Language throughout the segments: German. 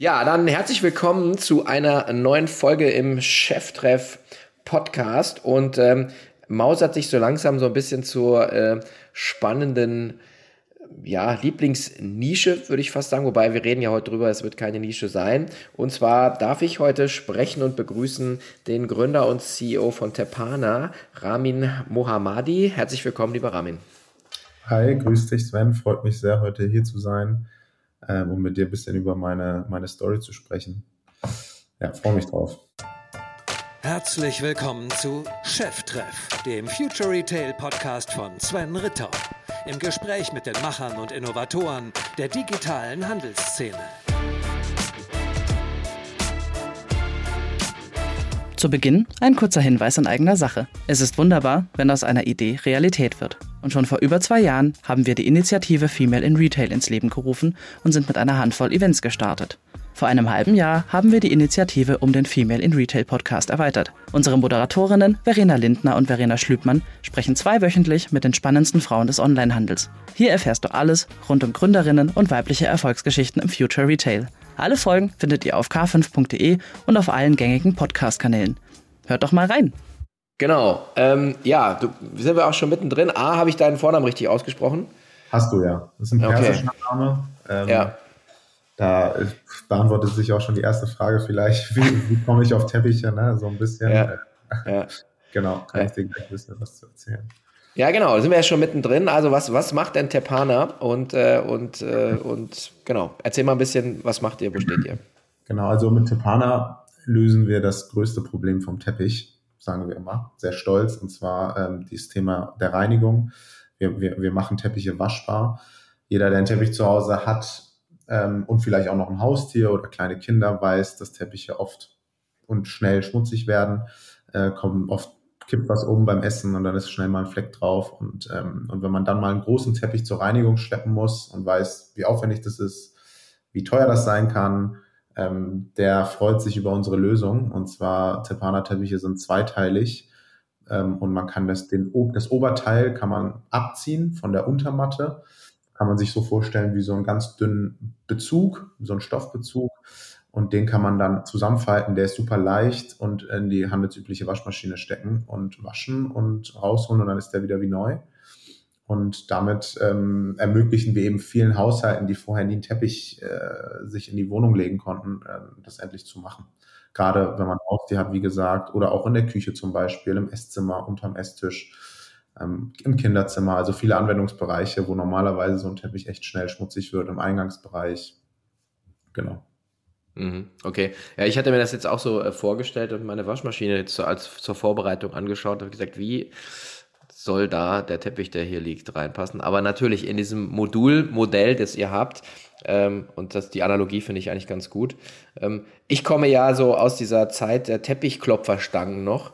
Ja, dann herzlich willkommen zu einer neuen Folge im Cheftreff Podcast und ähm, mausert sich so langsam so ein bisschen zur äh, spannenden ja, Lieblingsnische, würde ich fast sagen, wobei wir reden ja heute drüber, es wird keine Nische sein. Und zwar darf ich heute sprechen und begrüßen den Gründer und CEO von Tepana, Ramin Mohammadi. Herzlich willkommen, lieber Ramin. Hi, grüß dich Sven, freut mich sehr, heute hier zu sein ähm, um mit dir ein bisschen über meine, meine Story zu sprechen. Ja, freue mich drauf. Herzlich willkommen zu Cheftreff, dem Future Retail Podcast von Sven Ritter. Im Gespräch mit den Machern und Innovatoren der digitalen Handelsszene. Zu Beginn ein kurzer Hinweis in eigener Sache. Es ist wunderbar, wenn aus einer Idee Realität wird. Und schon vor über zwei Jahren haben wir die Initiative Female in Retail ins Leben gerufen und sind mit einer Handvoll Events gestartet. Vor einem halben Jahr haben wir die Initiative um den Female in Retail Podcast erweitert. Unsere Moderatorinnen Verena Lindner und Verena Schlübmann sprechen zweiwöchentlich mit den spannendsten Frauen des Onlinehandels. Hier erfährst du alles rund um Gründerinnen und weibliche Erfolgsgeschichten im Future Retail. Alle Folgen findet ihr auf k5.de und auf allen gängigen Podcast-Kanälen. Hört doch mal rein. Genau. Ähm, ja, du, sind wir auch schon mittendrin. A, habe ich deinen Vornamen richtig ausgesprochen? Hast du ja. Das ist ein persischer okay. Name. Ähm, ja. Da beantwortet sich auch schon die erste Frage vielleicht, wie, wie komme ich auf Teppiche, ne? So ein bisschen. Ja. ja. genau, kann ja. ich dir gleich ein bisschen was zu erzählen. Ja, genau, da sind wir ja schon mittendrin. Also was, was macht denn Tepana? Und, äh, und, äh, und genau, erzähl mal ein bisschen, was macht ihr, wo steht ihr? Genau, also mit Tepana lösen wir das größte Problem vom Teppich, sagen wir immer, sehr stolz, und zwar ähm, dieses Thema der Reinigung. Wir, wir, wir machen Teppiche waschbar. Jeder, der einen Teppich zu Hause hat ähm, und vielleicht auch noch ein Haustier oder kleine Kinder, weiß, dass Teppiche oft und schnell schmutzig werden, äh, kommen oft kippt was oben beim Essen und dann ist schnell mal ein Fleck drauf. Und, ähm, und wenn man dann mal einen großen Teppich zur Reinigung schleppen muss und weiß, wie aufwendig das ist, wie teuer das sein kann, ähm, der freut sich über unsere Lösung. Und zwar Tepana-Teppiche sind zweiteilig ähm, und man kann das, den, das Oberteil kann man abziehen von der Untermatte. Kann man sich so vorstellen wie so einen ganz dünnen Bezug, so einen Stoffbezug und den kann man dann zusammenfalten. Der ist super leicht und in die handelsübliche Waschmaschine stecken und waschen und rausholen und dann ist der wieder wie neu. Und damit ähm, ermöglichen wir eben vielen Haushalten, die vorher nie einen Teppich äh, sich in die Wohnung legen konnten, äh, das endlich zu machen. Gerade wenn man Haustier hat, wie gesagt, oder auch in der Küche zum Beispiel, im Esszimmer, unterm Esstisch, ähm, im Kinderzimmer. Also viele Anwendungsbereiche, wo normalerweise so ein Teppich echt schnell schmutzig wird, im Eingangsbereich. Genau. Mhm, okay. Ja, ich hatte mir das jetzt auch so äh, vorgestellt und meine Waschmaschine jetzt so als zur Vorbereitung angeschaut und gesagt, wie soll da der Teppich, der hier liegt, reinpassen? Aber natürlich in diesem Modulmodell, das ihr habt, ähm, und das, die Analogie finde ich eigentlich ganz gut. Ähm, ich komme ja so aus dieser Zeit der Teppichklopferstangen noch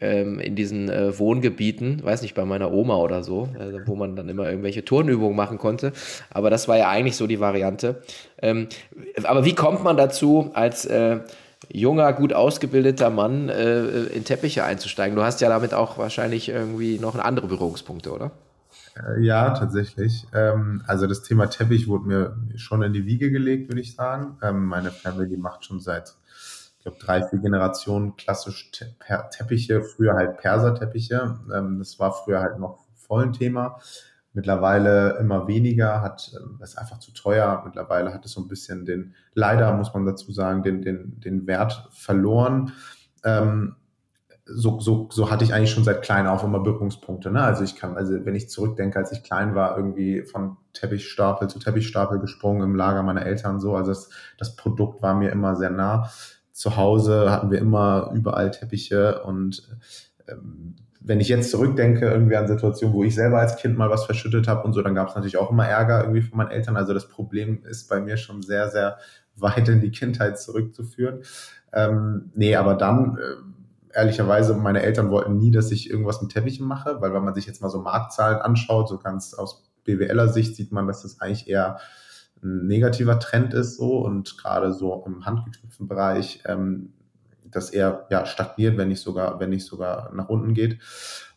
ähm, in diesen äh, Wohngebieten, weiß nicht, bei meiner Oma oder so, äh, wo man dann immer irgendwelche Turnübungen machen konnte. Aber das war ja eigentlich so die Variante. Ähm, aber wie kommt man dazu, als äh, junger, gut ausgebildeter Mann äh, in Teppiche einzusteigen? Du hast ja damit auch wahrscheinlich irgendwie noch andere Berührungspunkte, oder? Äh, ja, tatsächlich. Ähm, also das Thema Teppich wurde mir schon in die Wiege gelegt, würde ich sagen. Ähm, meine Family macht schon seit glaube, drei, vier Generationen klassisch Te Teppiche, früher halt Perserteppiche. Ähm, das war früher halt noch voll ein Thema. Mittlerweile immer weniger, hat, ähm, ist einfach zu teuer. Mittlerweile hat es so ein bisschen den, leider muss man dazu sagen, den, den, den Wert verloren. Ähm, so, so, so hatte ich eigentlich schon seit klein auf immer Berührungspunkte. Ne? Also ich kann, also wenn ich zurückdenke, als ich klein war, irgendwie von Teppichstapel zu Teppichstapel gesprungen im Lager meiner Eltern so. Also das, das Produkt war mir immer sehr nah zu Hause hatten wir immer überall Teppiche und ähm, wenn ich jetzt zurückdenke, irgendwie an Situationen, wo ich selber als Kind mal was verschüttet habe und so, dann gab es natürlich auch immer Ärger irgendwie von meinen Eltern. Also das Problem ist bei mir schon sehr, sehr weit in die Kindheit zurückzuführen. Ähm, nee, aber dann, äh, ehrlicherweise, meine Eltern wollten nie, dass ich irgendwas mit Teppichen mache, weil wenn man sich jetzt mal so Marktzahlen anschaut, so ganz aus BWLer Sicht sieht man, dass das eigentlich eher ein negativer Trend ist so und gerade so im handgeknüpften Bereich ähm, das eher ja, stagniert, wenn nicht sogar, wenn nicht sogar nach unten geht.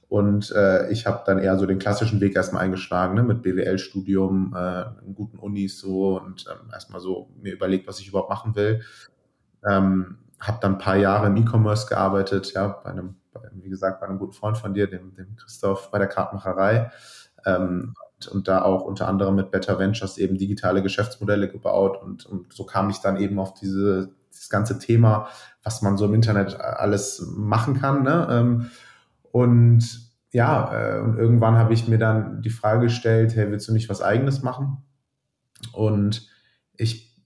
Und äh, ich habe dann eher so den klassischen Weg erstmal eingeschlagen, ne, mit BWL-Studium, äh, guten Unis so und ähm, erstmal so mir überlegt, was ich überhaupt machen will. Ähm, habe dann ein paar Jahre im E-Commerce gearbeitet, ja, bei einem, bei, wie gesagt, bei einem guten Freund von dir, dem, dem Christoph, bei der Kartmacherei. Ähm, und, da auch unter anderem mit Better Ventures eben digitale Geschäftsmodelle gebaut und, und so kam ich dann eben auf diese, dieses ganze Thema, was man so im Internet alles machen kann. Ne? Ähm, und ja, äh, und irgendwann habe ich mir dann die Frage gestellt, hey, willst du nicht was eigenes machen? Und ich,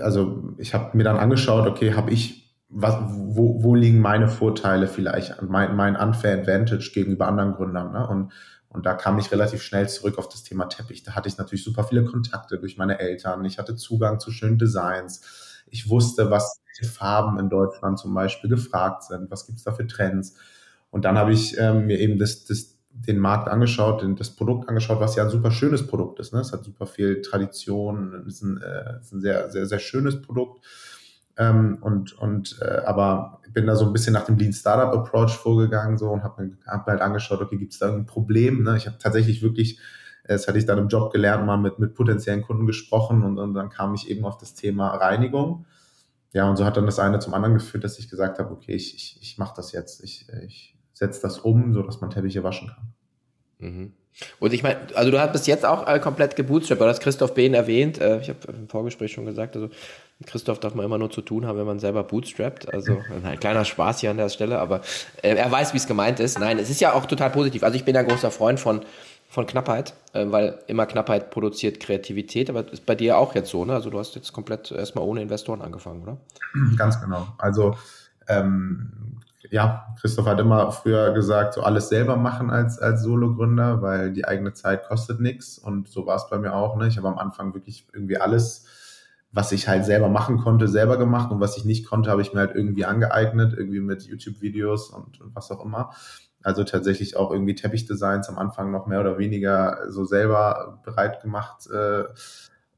also ich habe mir dann angeschaut, okay, habe ich, was, wo, wo liegen meine Vorteile vielleicht, mein, mein unfair advantage gegenüber anderen Gründern? Ne? Und, und da kam ich relativ schnell zurück auf das Thema Teppich. Da hatte ich natürlich super viele Kontakte durch meine Eltern. Ich hatte Zugang zu schönen Designs. Ich wusste, was Farben in Deutschland zum Beispiel gefragt sind. Was gibt's da für Trends? Und dann habe ich ähm, mir eben das, das, den Markt angeschaut, den, das Produkt angeschaut, was ja ein super schönes Produkt ist. Ne? Es hat super viel Tradition, es ist ein, äh, ist ein sehr, sehr, sehr schönes Produkt. Ähm, und und äh, aber bin da so ein bisschen nach dem Lean Startup Approach vorgegangen so und habe mir hab halt angeschaut, okay, gibt es da ein Problem? Ne? Ich habe tatsächlich wirklich, das hatte ich dann im Job gelernt, mal mit mit potenziellen Kunden gesprochen und, und dann kam ich eben auf das Thema Reinigung. Ja, und so hat dann das eine zum anderen geführt, dass ich gesagt habe, okay, ich, ich, ich mache das jetzt. Ich, ich setzt das um, so dass man Teppiche waschen kann. Mhm. Und ich meine, also du hast bis jetzt auch äh, komplett gebootstrapped, du hast Christoph Behn erwähnt, äh, ich habe im Vorgespräch schon gesagt, also Christoph darf man immer nur zu tun haben, wenn man selber bootstrappt, also ein kleiner Spaß hier an der Stelle, aber äh, er weiß, wie es gemeint ist. Nein, es ist ja auch total positiv, also ich bin ein großer Freund von, von Knappheit, äh, weil immer Knappheit produziert Kreativität, aber das ist bei dir auch jetzt so, ne? also du hast jetzt komplett erstmal ohne Investoren angefangen, oder? Ganz genau, also ähm, ja, Christoph hat immer früher gesagt, so alles selber machen als, als Solo-Gründer, weil die eigene Zeit kostet nichts. Und so war es bei mir auch. Ne? Ich habe am Anfang wirklich irgendwie alles, was ich halt selber machen konnte, selber gemacht. Und was ich nicht konnte, habe ich mir halt irgendwie angeeignet, irgendwie mit YouTube-Videos und, und was auch immer. Also tatsächlich auch irgendwie Teppichdesigns am Anfang noch mehr oder weniger so selber bereit gemacht. Äh,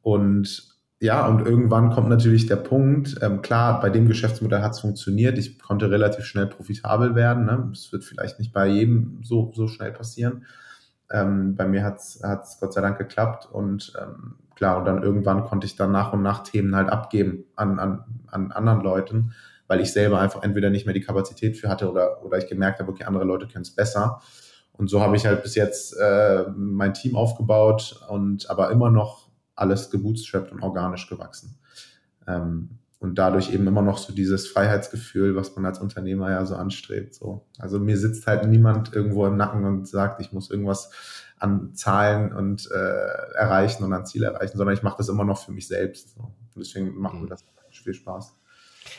und ja, und irgendwann kommt natürlich der Punkt, ähm, klar, bei dem Geschäftsmodell hat es funktioniert, ich konnte relativ schnell profitabel werden. Ne? Das wird vielleicht nicht bei jedem so, so schnell passieren. Ähm, bei mir hat es Gott sei Dank geklappt und ähm, klar, und dann irgendwann konnte ich dann nach und nach Themen halt abgeben an, an, an anderen Leuten, weil ich selber einfach entweder nicht mehr die Kapazität für hatte oder, oder ich gemerkt habe, okay, andere Leute können es besser. Und so habe ich halt bis jetzt äh, mein Team aufgebaut und aber immer noch alles gebootstrapped und organisch gewachsen. Ähm, und dadurch eben immer noch so dieses Freiheitsgefühl, was man als Unternehmer ja so anstrebt. So. Also mir sitzt halt niemand irgendwo im Nacken und sagt, ich muss irgendwas an Zahlen und äh, erreichen und an Ziel erreichen, sondern ich mache das immer noch für mich selbst. So. Und deswegen macht mir mhm. das viel Spaß.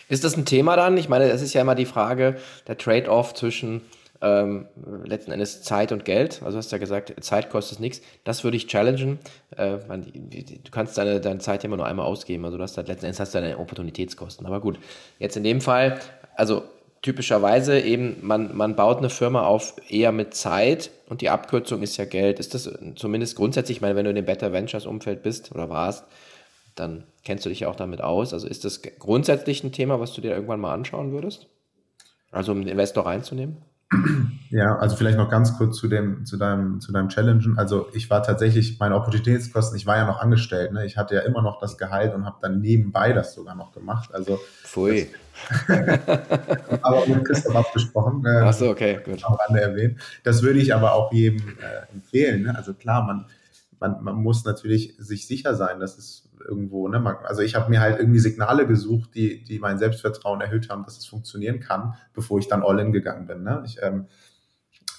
Ist das ein Thema dann? Ich meine, es ist ja immer die Frage, der Trade-off zwischen ähm, letzten Endes Zeit und Geld. Also hast du ja gesagt, Zeit kostet nichts. Das würde ich challengen. Äh, man, du kannst deine, deine Zeit ja immer nur einmal ausgeben. Also du hast halt letzten Endes hast du deine Opportunitätskosten. Aber gut, jetzt in dem Fall, also typischerweise eben, man, man baut eine Firma auf eher mit Zeit und die Abkürzung ist ja Geld. Ist das zumindest grundsätzlich, ich meine, wenn du in dem Better Ventures Umfeld bist oder warst, dann kennst du dich ja auch damit aus. Also ist das grundsätzlich ein Thema, was du dir irgendwann mal anschauen würdest? Also um den Investor reinzunehmen? Ja, also vielleicht noch ganz kurz zu dem, zu deinem, zu deinem Challengen. Also ich war tatsächlich, meine Opportunitätskosten, ich war ja noch angestellt, ne? Ich hatte ja immer noch das Gehalt und habe dann nebenbei das sogar noch gemacht. Also Pfui. aber mit Christoph abgesprochen. Äh, Ach so, okay, gut. Am Rande erwähnt. Das würde ich aber auch jedem äh, empfehlen. Ne? Also klar, man, man, man muss natürlich sich sicher sein, dass es irgendwo, ne, man, also ich habe mir halt irgendwie Signale gesucht, die, die mein Selbstvertrauen erhöht haben, dass es funktionieren kann, bevor ich dann all in gegangen bin. Ne? Ich, ähm,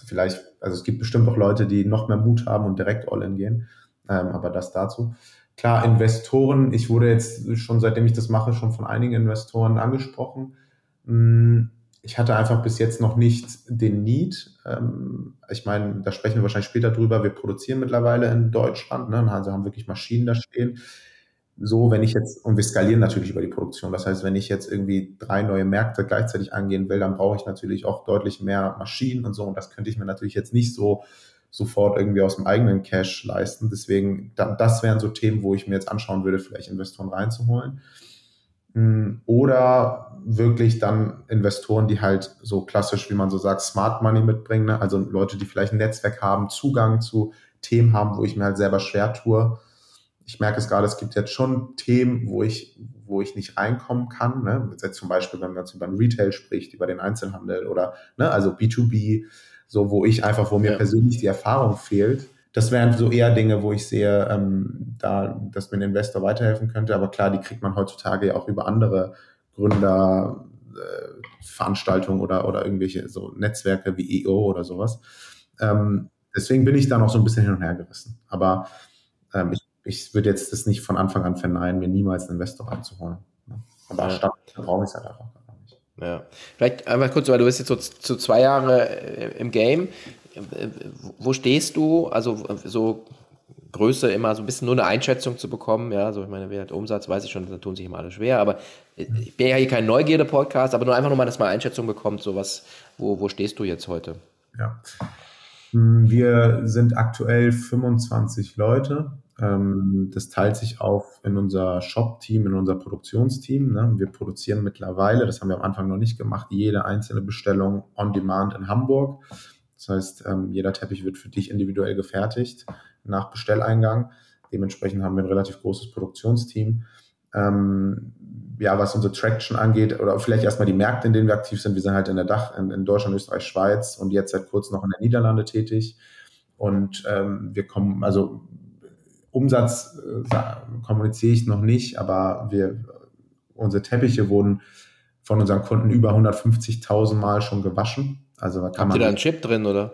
vielleicht, also es gibt bestimmt auch Leute, die noch mehr Mut haben und direkt all in gehen, ähm, aber das dazu. Klar, Investoren, ich wurde jetzt schon, seitdem ich das mache, schon von einigen Investoren angesprochen. Hm, ich hatte einfach bis jetzt noch nicht den Need. Ähm, ich meine, da sprechen wir wahrscheinlich später drüber. Wir produzieren mittlerweile in Deutschland, ne? also haben wirklich Maschinen da stehen so, wenn ich jetzt, und wir skalieren natürlich über die Produktion. Das heißt, wenn ich jetzt irgendwie drei neue Märkte gleichzeitig angehen will, dann brauche ich natürlich auch deutlich mehr Maschinen und so. Und das könnte ich mir natürlich jetzt nicht so sofort irgendwie aus dem eigenen Cash leisten. Deswegen, das wären so Themen, wo ich mir jetzt anschauen würde, vielleicht Investoren reinzuholen. Hm, oder wirklich dann Investoren, die halt so klassisch, wie man so sagt, Smart Money mitbringen, ne? also Leute, die vielleicht ein Netzwerk haben, Zugang zu Themen haben, wo ich mir halt selber schwer tue. Ich merke es gerade, es gibt jetzt schon Themen, wo ich, wo ich nicht reinkommen kann. Ne? Jetzt zum Beispiel, wenn man jetzt über den Retail spricht, über den Einzelhandel oder ne, also B2B, so wo ich einfach, wo mir ja. persönlich die Erfahrung fehlt. Das wären so eher Dinge, wo ich sehe, ähm, da, dass mir ein Investor weiterhelfen könnte. Aber klar, die kriegt man heutzutage ja auch über andere Gründer, äh, Veranstaltungen oder, oder irgendwelche so Netzwerke wie EO oder sowas. Ähm, deswegen bin ich da noch so ein bisschen hin und her gerissen. Aber ähm, ich, ich würde jetzt das nicht von Anfang an verneinen, mir niemals einen Investor reinzuholen. Ne? Aber ja. Stadt brauche ich es halt einfach nicht. Ja. Vielleicht einfach kurz, weil du bist jetzt so zu zwei Jahre äh, im Game. Wo stehst du? Also so Größe immer so ein bisschen nur eine Einschätzung zu bekommen. Ja, so ich meine, wer hat Umsatz, weiß ich schon, da tun sich immer alle schwer. Aber ich bin ja hier kein Neugierde-Podcast, aber nur einfach nur mal, dass man Einschätzung bekommt, so was, wo, wo stehst du jetzt heute? Ja. Hm, wir sind aktuell 25 Leute. Ähm, das teilt sich auf in unser Shop-Team, in unser Produktionsteam. Ne? Wir produzieren mittlerweile, das haben wir am Anfang noch nicht gemacht, jede einzelne Bestellung on demand in Hamburg. Das heißt, ähm, jeder Teppich wird für dich individuell gefertigt nach Bestelleingang. Dementsprechend haben wir ein relativ großes Produktionsteam. Ähm, ja, was unsere Traction angeht, oder vielleicht erstmal die Märkte, in denen wir aktiv sind. Wir sind halt in der Dach, in, in Deutschland, Österreich, Schweiz und jetzt seit kurzem noch in der Niederlande tätig. Und ähm, wir kommen, also Umsatz äh, kommuniziere ich noch nicht, aber wir, unsere Teppiche wurden von unseren Kunden über 150.000 Mal schon gewaschen. Also kann Habt man. ihr da einen Chip drin, oder?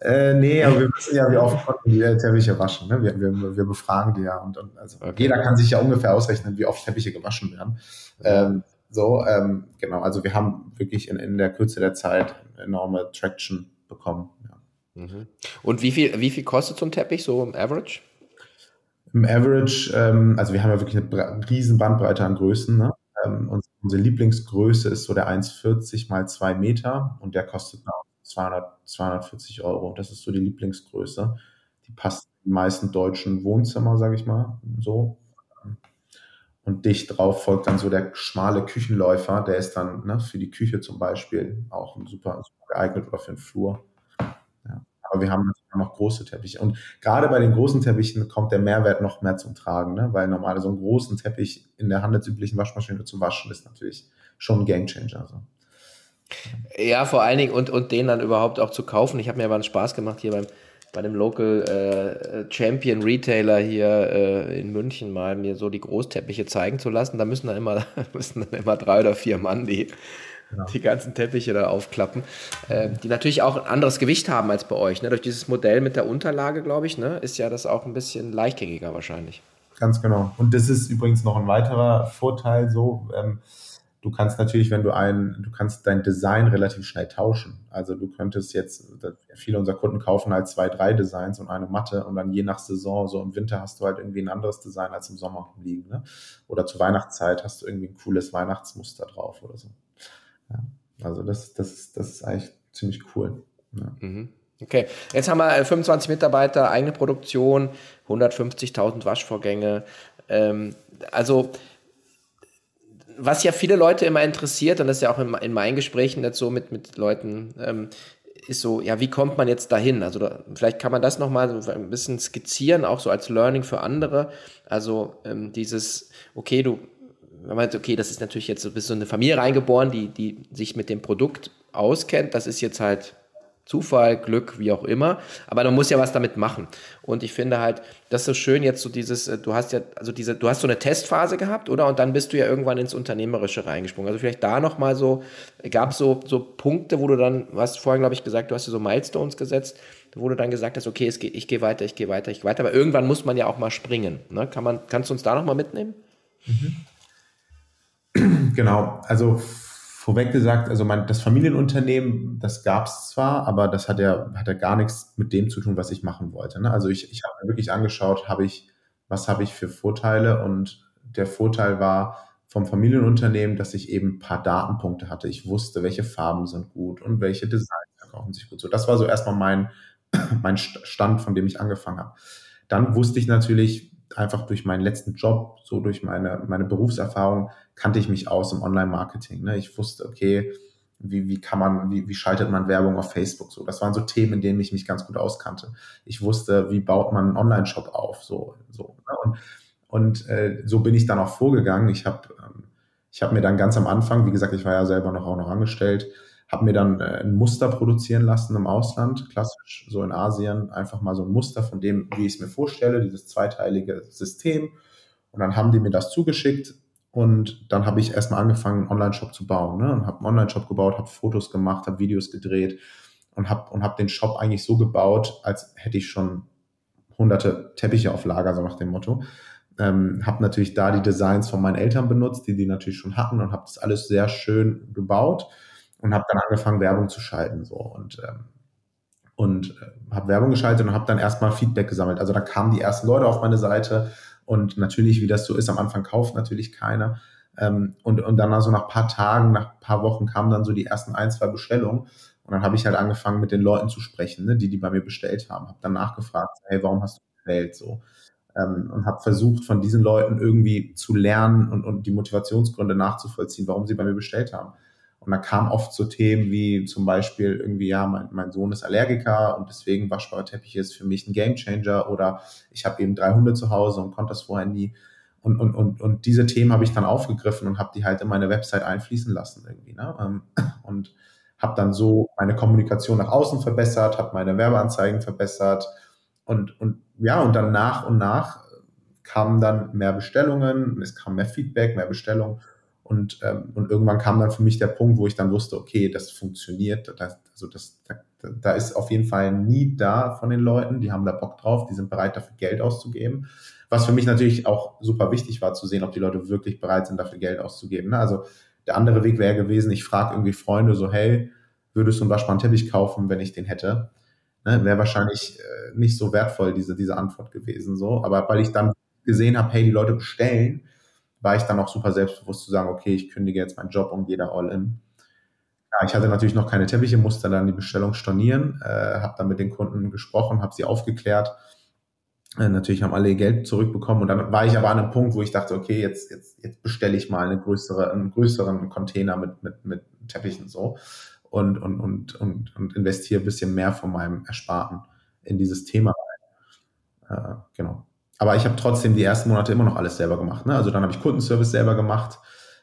Äh, nee, aber wir wissen ja, wie oft konnten die Teppiche waschen. Ne? Wir, wir, wir befragen die ja. Und, und also okay. jeder kann sich ja ungefähr ausrechnen, wie oft Teppiche gewaschen werden. Ähm, so, ähm, genau. Also wir haben wirklich in, in der Kürze der Zeit enorme Traction bekommen. Ja. Mhm. Und wie viel, wie viel kostet so ein Teppich so im Average? Im Average, ähm, also wir haben ja wirklich eine riesen Bandbreite an Größen. Ne? Ähm, unsere Lieblingsgröße ist so der 1,40 mal 2 Meter und der kostet 200, 240 Euro. Das ist so die Lieblingsgröße. Die passt in die meisten deutschen Wohnzimmer, sage ich mal, so. Und dicht drauf folgt dann so der schmale Küchenläufer, der ist dann ne, für die Küche zum Beispiel auch super, super geeignet oder für den Flur. Ja. Aber wir haben noch große Teppiche. Und gerade bei den großen Teppichen kommt der Mehrwert noch mehr zum Tragen, ne? weil normal so einen großen Teppich in der handelsüblichen Waschmaschine zu waschen ist natürlich schon ein Gamechanger. Also. Ja, vor allen Dingen und, und den dann überhaupt auch zu kaufen. Ich habe mir aber einen Spaß gemacht hier beim, bei dem Local äh, Champion Retailer hier äh, in München mal mir so die Großteppiche zeigen zu lassen. Da müssen dann immer, müssen dann immer drei oder vier Mann die, ja. die ganzen Teppiche da aufklappen, äh, die natürlich auch ein anderes Gewicht haben als bei euch. Ne? Durch dieses Modell mit der Unterlage, glaube ich, ne, ist ja das auch ein bisschen leichtgängiger wahrscheinlich. Ganz genau. Und das ist übrigens noch ein weiterer Vorteil so. Ähm, Du kannst natürlich, wenn du ein, du kannst dein Design relativ schnell tauschen. Also du könntest jetzt, viele unserer Kunden kaufen halt zwei, drei Designs und eine Matte und dann je nach Saison, so im Winter hast du halt irgendwie ein anderes Design als im Sommer liegen. Ne? Oder zur Weihnachtszeit hast du irgendwie ein cooles Weihnachtsmuster drauf oder so. Ja. Also das, das, das ist eigentlich ziemlich cool. Ja. Mhm. Okay, jetzt haben wir 25 äh, Mitarbeiter, eigene Produktion, 150.000 Waschvorgänge. Ähm, also was ja viele Leute immer interessiert, und das ist ja auch in, in meinen Gesprächen jetzt so mit, mit Leuten, ähm, ist so, ja, wie kommt man jetzt dahin? Also da, vielleicht kann man das nochmal so ein bisschen skizzieren, auch so als Learning für andere. Also ähm, dieses, okay, du, man okay, das ist natürlich jetzt, du bist so eine Familie reingeboren, die, die sich mit dem Produkt auskennt, das ist jetzt halt Zufall, Glück, wie auch immer. Aber man muss ja was damit machen. Und ich finde halt, das ist so schön jetzt so dieses, äh, du hast ja, also diese, du hast so eine Testphase gehabt, oder? Und dann bist du ja irgendwann ins Unternehmerische reingesprungen. Also vielleicht da nochmal so, gab es so, so Punkte, wo du dann, du hast vorhin, glaube ich, gesagt, du hast dir so Milestones gesetzt, wo du dann gesagt hast, okay, es geht, ich gehe weiter, ich gehe weiter, ich gehe weiter. Aber irgendwann muss man ja auch mal springen. Ne? Kann man, kannst du uns da nochmal mitnehmen? Mhm. Genau, also vorweg gesagt, also mein, das Familienunternehmen, das gab es zwar, aber das hat ja, hat ja gar nichts mit dem zu tun, was ich machen wollte. Ne? Also ich, ich habe mir wirklich angeschaut, habe ich, was habe ich für Vorteile und der Vorteil war vom Familienunternehmen, dass ich eben ein paar Datenpunkte hatte. Ich wusste, welche Farben sind gut und welche Designs verkaufen sich gut. So, das war so erstmal mein, mein Stand, von dem ich angefangen habe. Dann wusste ich natürlich, einfach durch meinen letzten Job, so durch meine, meine Berufserfahrung, kannte ich mich aus im Online-Marketing. Ne? Ich wusste, okay, wie, wie kann man, wie, wie schaltet man Werbung auf Facebook? So, das waren so Themen, in denen ich mich ganz gut auskannte. Ich wusste, wie baut man einen Online-Shop auf? So, so. Ne? Und, und äh, so bin ich dann auch vorgegangen. Ich habe ähm, ich habe mir dann ganz am Anfang, wie gesagt, ich war ja selber noch auch noch angestellt, habe mir dann äh, ein Muster produzieren lassen im Ausland, klassisch so in Asien, einfach mal so ein Muster von dem, wie ich es mir vorstelle, dieses zweiteilige System. Und dann haben die mir das zugeschickt und dann habe ich erstmal angefangen, einen Online-Shop zu bauen. Ne? Und habe einen Online-Shop gebaut, habe Fotos gemacht, habe Videos gedreht und habe und hab den Shop eigentlich so gebaut, als hätte ich schon hunderte Teppiche auf Lager, so nach dem Motto. Ähm, habe natürlich da die Designs von meinen Eltern benutzt, die die natürlich schon hatten und habe das alles sehr schön gebaut und habe dann angefangen Werbung zu schalten so und ähm, und äh, habe Werbung geschaltet und habe dann erstmal Feedback gesammelt. Also da kamen die ersten Leute auf meine Seite und natürlich, wie das so ist, am Anfang kauft natürlich keiner. Ähm, und, und dann also nach paar Tagen, nach paar Wochen kamen dann so die ersten ein, zwei Bestellungen. Und dann habe ich halt angefangen, mit den Leuten zu sprechen, ne, die die bei mir bestellt haben. Habe dann nachgefragt, hey, warum hast du bestellt? So ähm, und habe versucht, von diesen Leuten irgendwie zu lernen und, und die Motivationsgründe nachzuvollziehen, warum sie bei mir bestellt haben. Und da kam oft so Themen wie zum Beispiel irgendwie, ja, mein, mein Sohn ist Allergiker und deswegen waschbare Teppiche ist für mich ein Gamechanger oder ich habe eben drei Hunde zu Hause und konnte das vorher nie. Und, und, und, und diese Themen habe ich dann aufgegriffen und habe die halt in meine Website einfließen lassen irgendwie. Ne? Ähm, und habe dann so meine Kommunikation nach außen verbessert, habe meine Werbeanzeigen verbessert und, und ja, und dann nach und nach kamen dann mehr Bestellungen, es kam mehr Feedback, mehr Bestellungen. Und, ähm, und irgendwann kam dann für mich der Punkt, wo ich dann wusste, okay, das funktioniert. Das, also das, da, da ist auf jeden Fall nie da von den Leuten, die haben da Bock drauf, die sind bereit dafür Geld auszugeben. Was für mich natürlich auch super wichtig war zu sehen, ob die Leute wirklich bereit sind, dafür Geld auszugeben. Ne? Also der andere Weg wäre gewesen, ich frage irgendwie Freunde so, hey, würdest du einen waschbaren Teppich kaufen, wenn ich den hätte? Ne, Wäre wahrscheinlich äh, nicht so wertvoll, diese, diese Antwort gewesen. so. Aber weil ich dann gesehen habe, hey, die Leute bestellen, war ich dann auch super selbstbewusst zu sagen, okay, ich kündige jetzt meinen Job und gehe da all in. Ja, ich hatte natürlich noch keine Teppiche, musste dann die Bestellung stornieren, äh, habe dann mit den Kunden gesprochen, habe sie aufgeklärt. Äh, natürlich haben alle ihr Geld zurückbekommen und dann war ich aber an einem Punkt, wo ich dachte, okay, jetzt, jetzt, jetzt bestelle ich mal eine größere, einen größeren Container mit, mit, mit Teppichen so und, und, und, und, und investiere ein bisschen mehr von meinem Ersparten in dieses Thema rein. Äh, genau. Aber ich habe trotzdem die ersten Monate immer noch alles selber gemacht. Ne? Also dann habe ich Kundenservice selber gemacht.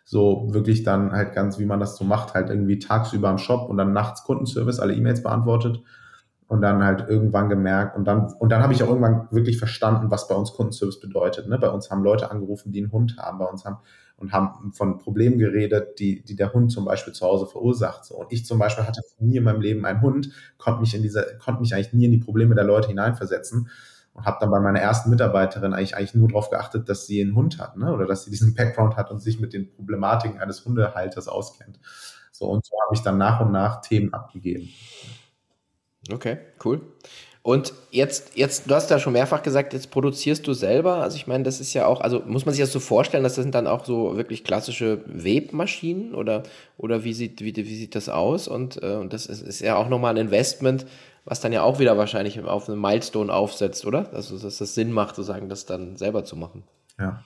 So wirklich dann halt ganz, wie man das so macht, halt irgendwie tagsüber am Shop und dann nachts Kundenservice, alle E-Mails beantwortet und dann halt irgendwann gemerkt und dann und dann habe ich auch irgendwann wirklich verstanden, was bei uns Kundenservice bedeutet. Ne? Bei uns haben Leute angerufen, die einen Hund haben, bei uns haben und haben von Problemen geredet, die, die der Hund zum Beispiel zu Hause verursacht. So. Und ich zum Beispiel hatte nie in meinem Leben einen Hund, konnte mich in diese, konnte mich eigentlich nie in die Probleme der Leute hineinversetzen und habe dann bei meiner ersten Mitarbeiterin eigentlich, eigentlich nur darauf geachtet, dass sie einen Hund hat, ne? Oder dass sie diesen Background hat und sich mit den Problematiken eines Hundehalters auskennt. So, und so habe ich dann nach und nach Themen abgegeben. Okay, cool. Und jetzt, jetzt, du hast ja schon mehrfach gesagt, jetzt produzierst du selber. Also ich meine, das ist ja auch, also muss man sich das so vorstellen, dass das sind dann auch so wirklich klassische Webmaschinen oder, oder wie sieht, wie, wie sieht das aus? Und, äh, und das ist, ist ja auch nochmal ein Investment, was dann ja auch wieder wahrscheinlich auf einen Milestone aufsetzt, oder? Also dass das Sinn macht, sozusagen, das dann selber zu machen. Ja.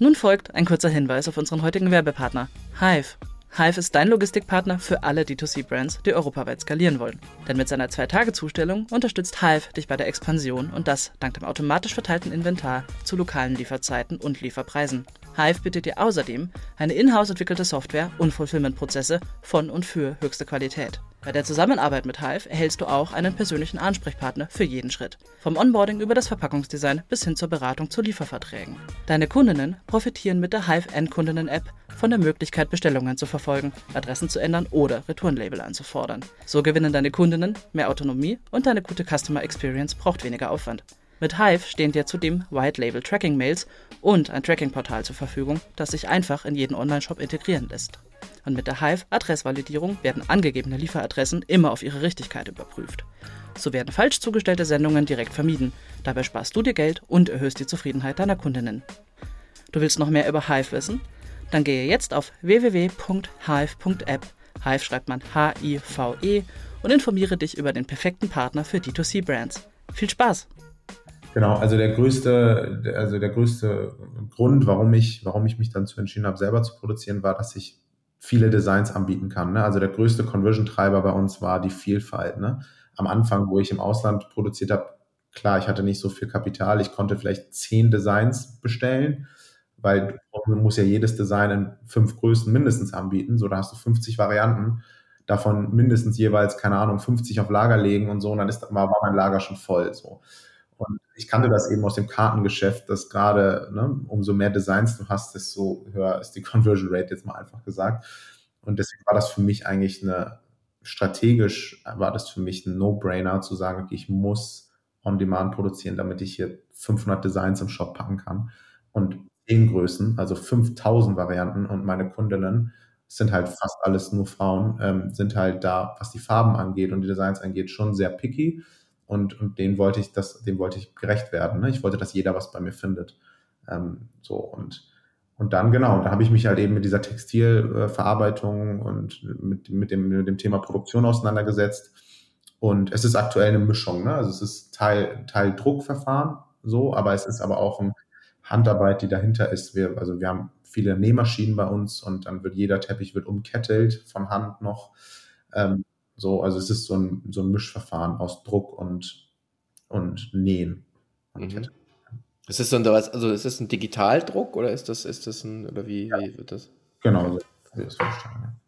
Nun folgt ein kurzer Hinweis auf unseren heutigen Werbepartner, Hive. Hive ist dein Logistikpartner für alle D2C-Brands, die europaweit skalieren wollen. Denn mit seiner 2-Tage-Zustellung unterstützt Hive dich bei der Expansion und das dank dem automatisch verteilten Inventar zu lokalen Lieferzeiten und Lieferpreisen. Hive bietet dir außerdem eine in-house entwickelte Software und Fulfillment-Prozesse von und für höchste Qualität. Bei der Zusammenarbeit mit Hive erhältst du auch einen persönlichen Ansprechpartner für jeden Schritt. Vom Onboarding über das Verpackungsdesign bis hin zur Beratung zu Lieferverträgen. Deine Kundinnen profitieren mit der Hive Endkundinnen-App von der Möglichkeit, Bestellungen zu verfolgen, Adressen zu ändern oder Returnlabel anzufordern. So gewinnen deine Kundinnen mehr Autonomie und deine gute Customer Experience braucht weniger Aufwand. Mit Hive stehen dir zudem White Label Tracking Mails und ein Tracking-Portal zur Verfügung, das sich einfach in jeden Online-Shop integrieren lässt. Und mit der Hive Adressvalidierung werden angegebene Lieferadressen immer auf ihre Richtigkeit überprüft. So werden falsch zugestellte Sendungen direkt vermieden. Dabei sparst du dir Geld und erhöhst die Zufriedenheit deiner Kundinnen. Du willst noch mehr über Hive wissen? Dann gehe jetzt auf www.hive.app. Hive schreibt man H-I-V-E und informiere dich über den perfekten Partner für D2C-Brands. Viel Spaß! Genau, also der größte, also der größte Grund, warum ich, warum ich mich dann zu entschieden habe, selber zu produzieren, war, dass ich viele Designs anbieten kann. Ne? Also der größte Conversion-Treiber bei uns war die Vielfalt. Ne? Am Anfang, wo ich im Ausland produziert habe, klar, ich hatte nicht so viel Kapital, ich konnte vielleicht zehn Designs bestellen, weil du musst ja jedes Design in fünf Größen mindestens anbieten. So, da hast du 50 Varianten, davon mindestens jeweils, keine Ahnung, 50 auf Lager legen und so, und dann ist, war mein Lager schon voll. So. Und ich kannte das eben aus dem Kartengeschäft, dass gerade, ne, umso mehr Designs du hast, desto höher ist die Conversion Rate, jetzt mal einfach gesagt. Und deswegen war das für mich eigentlich eine, strategisch war das für mich ein No-Brainer zu sagen, okay, ich muss On-Demand produzieren, damit ich hier 500 Designs im Shop packen kann. Und 10 Größen, also 5000 Varianten und meine Kundinnen sind halt fast alles nur Frauen, ähm, sind halt da, was die Farben angeht und die Designs angeht, schon sehr picky und, und den wollte ich, das, dem wollte ich gerecht werden. Ne? Ich wollte, dass jeder was bei mir findet. Ähm, so und und dann, genau, da habe ich mich halt eben mit dieser Textilverarbeitung und mit, mit, dem, mit dem Thema Produktion auseinandergesetzt. Und es ist aktuell eine Mischung. Ne? Also es ist Teil, Teil Druckverfahren, so, aber es ist aber auch eine Handarbeit, die dahinter ist. Wir, also wir haben viele Nähmaschinen bei uns und dann wird jeder Teppich wird umkettelt von Hand noch. Ähm, so, also es ist so ein, so ein Mischverfahren aus Druck und, und Nähen. Mhm. Ist das dann was, also ist das ein Digitaldruck oder ist das, ist das ein, oder wie, ja. wie wird das? Genau, so wie das verstanden.